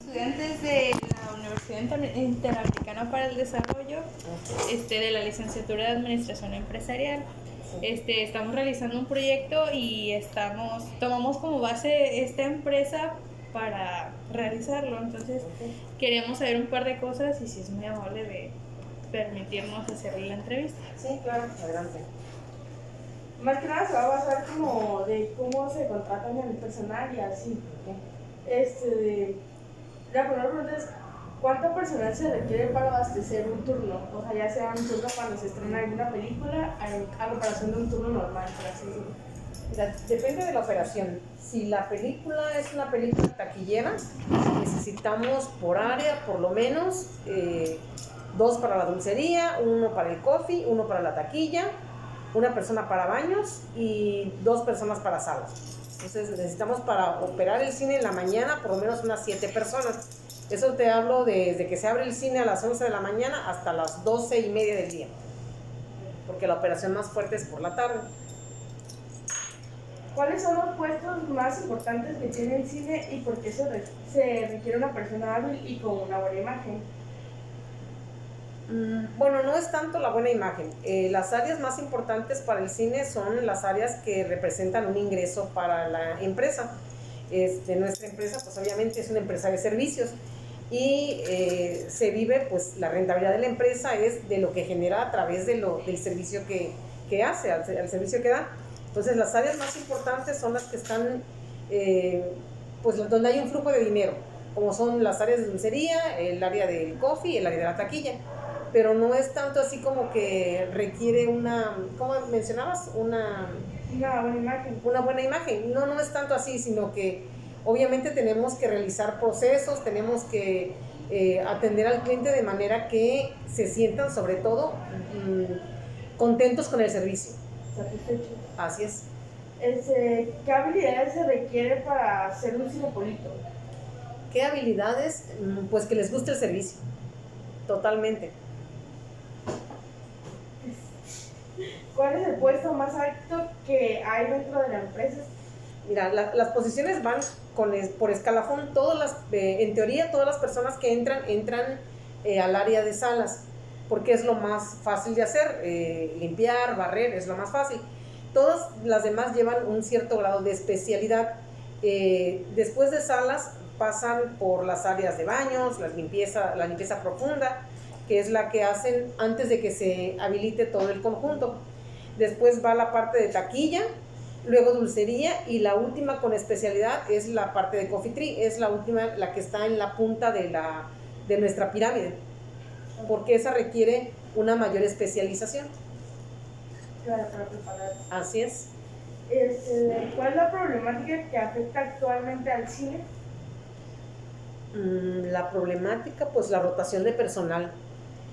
Estudiantes de la Universidad Inter- Interamericana para el Desarrollo, este, de la licenciatura de Administración Empresarial. Este, estamos realizando un proyecto y estamos, tomamos como base esta empresa para realizarlo. Entonces, queríamos saber un par de cosas y si es muy amable de permitirnos hacerle la entrevista. Sí, claro, adelante. Más que nada se va a basar como de cómo se contratan el personal y así. Este, la primera pregunta es, ¿cuánto personal se requiere para abastecer un turno? O sea, ya sea un turno cuando se estrena alguna película, a, a comparación de un turno normal, por así decirlo. Depende de la operación. Si la película es una película taquillera, necesitamos por área por lo menos eh, dos para la dulcería, uno para el coffee, uno para la taquilla, una persona para baños y dos personas para salas. Entonces necesitamos para operar el cine en la mañana por lo menos unas siete personas. Eso te hablo desde que se abre el cine a las 11 de la mañana hasta las 12 y media del día. Porque la operación más fuerte es por la tarde. ¿Cuáles son los puestos más importantes que tiene el cine y por qué se requiere una persona hábil y con una buena imagen? Mm, Bueno, no es tanto la buena imagen. Eh, las áreas más importantes para el cine son las áreas que representan un ingreso para la empresa. Este, nuestra empresa, pues obviamente es una empresa de servicios y eh, se vive, pues la rentabilidad de la empresa es de lo que genera a través del servicio que, hace, al, servicio que da. Entonces, las áreas más importantes son las que están, eh, pues donde hay un flujo de dinero, como son las áreas de dulcería, el área del coffee el área de la taquilla pero no es tanto así como que requiere una, ¿cómo mencionabas? Una, Una buena imagen. una buena imagen. No, no es tanto así, sino que obviamente tenemos que realizar procesos, tenemos que eh, atender al cliente de manera que se sientan sobre todo mm, contentos con el servicio. Satisfecho. Así es. Este, ¿Qué habilidades se requiere para ser un cinepolito? ¿Qué habilidades? Mm, Pues que les guste el servicio. Totalmente. ¿Cuál es el puesto más alto que hay dentro de la empresa? Mira, la- las posiciones van con por escalafón. Todas las, eh, en teoría, todas las personas que entran, entran eh, al área de salas, porque es lo más fácil de hacer. eh, limpiar, barrer, es lo más fácil. Todas las demás llevan un cierto grado de especialidad. Eh, después de salas, pasan por las áreas de baños, limpieza, la limpieza profunda, que es la que hacen antes de que se habilite todo el conjunto. Después va la parte de taquilla, luego dulcería y la última con especialidad es la parte de coffee tree, es la última, la que está en la punta de, la, de nuestra pirámide, porque esa requiere una mayor especialización. Claro, para preparar. Así es. Este, ¿Cuál es la problemática que afecta actualmente al cine? Mm, La problemática, pues la rotación de personal.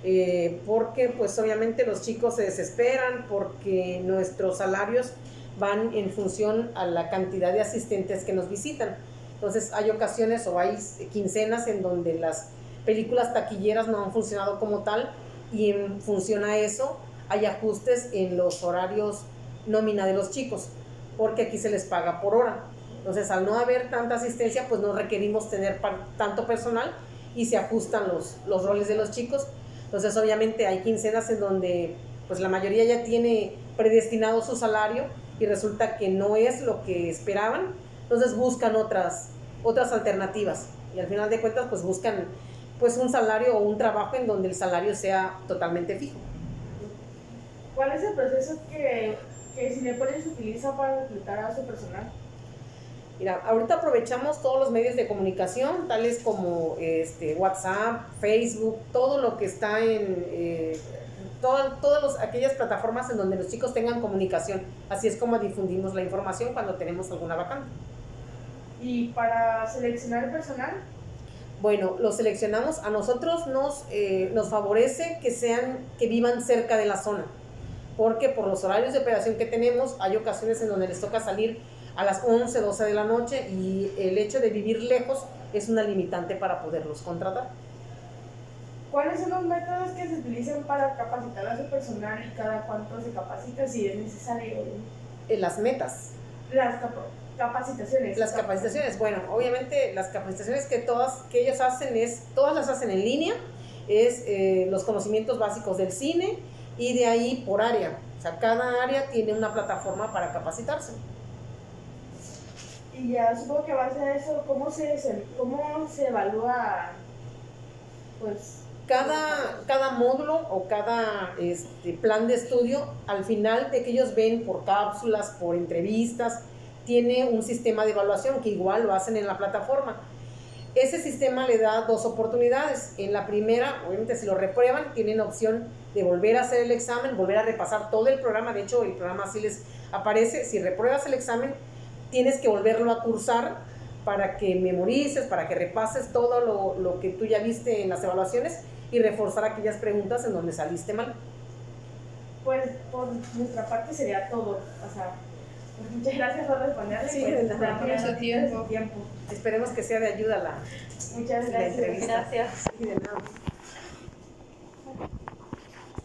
Eh, porque pues obviamente los chicos se desesperan porque nuestros salarios van en función a la cantidad de asistentes que nos visitan. Entonces hay ocasiones o hay quincenas en donde las películas taquilleras no han funcionado como tal y en función a eso hay ajustes en los horarios nómina de los chicos, porque aquí se les paga por hora. Entonces, al no haber tanta asistencia, pues no requerimos tener tanto personal y se ajustan los, los roles de los chicos. Entonces, obviamente hay quincenas en donde pues la mayoría ya tiene predestinado su salario y resulta que no es lo que esperaban. Entonces buscan otras, otras alternativas y al final de cuentas pues buscan pues un salario o un trabajo en donde el salario sea totalmente fijo. ¿Cuál es el proceso que, que Cinepolis utiliza para reclutar a su personal? Mira, ahorita aprovechamos todos los medios de comunicación, tales como este, WhatsApp, Facebook, todo lo que está en eh, todas, todas los- aquellas plataformas en donde los chicos tengan comunicación. Así es como difundimos la información cuando tenemos alguna vacante. Y para seleccionar el personal, Bueno, los seleccionamos. A nosotros nos, eh, nos favorece que sean, que vivan cerca de la zona, porque por los horarios de operación que tenemos, hay ocasiones en donde les toca salir a las 11, 12 de la noche y el hecho de vivir lejos es una limitante para poderlos contratar. ¿cuáles son los métodos que se utilizan para capacitar a su personal y cada cuánto se capacita si es necesario? Eh, las metas. Las capa- capacitaciones. Las capacitaciones, bueno, obviamente las capacitaciones que todas, que ellas hacen es, todas las hacen en línea, es eh, los conocimientos básicos del cine y de ahí por área. O sea, cada área tiene una plataforma para capacitarse. Y ya supongo que base a eso, ¿cómo se, se- cómo se evalúa? Pues, Cada, cada módulo o cada este, plan de estudio, al final de que ellos ven por cápsulas, por entrevistas, tiene un sistema de evaluación que igual lo hacen en la plataforma. Ese sistema le da dos oportunidades. En la primera, obviamente si lo reprueban, tienen opción de volver a hacer el examen, volver a repasar todo el programa. De hecho, el programa así les aparece. Si repruebas el examen, tienes que volverlo a cursar para que memorices, para que repases todo lo, lo que tú ya viste en las evaluaciones y reforzar aquellas preguntas en donde saliste mal. pues por nuestra parte sería todo. O sea, pues muchas gracias por responderle. Sí, pues, de nada. damos Por su tiempo. Esperemos que sea de ayuda la, Muchas la entrevista. Gracias. Sí, de nada.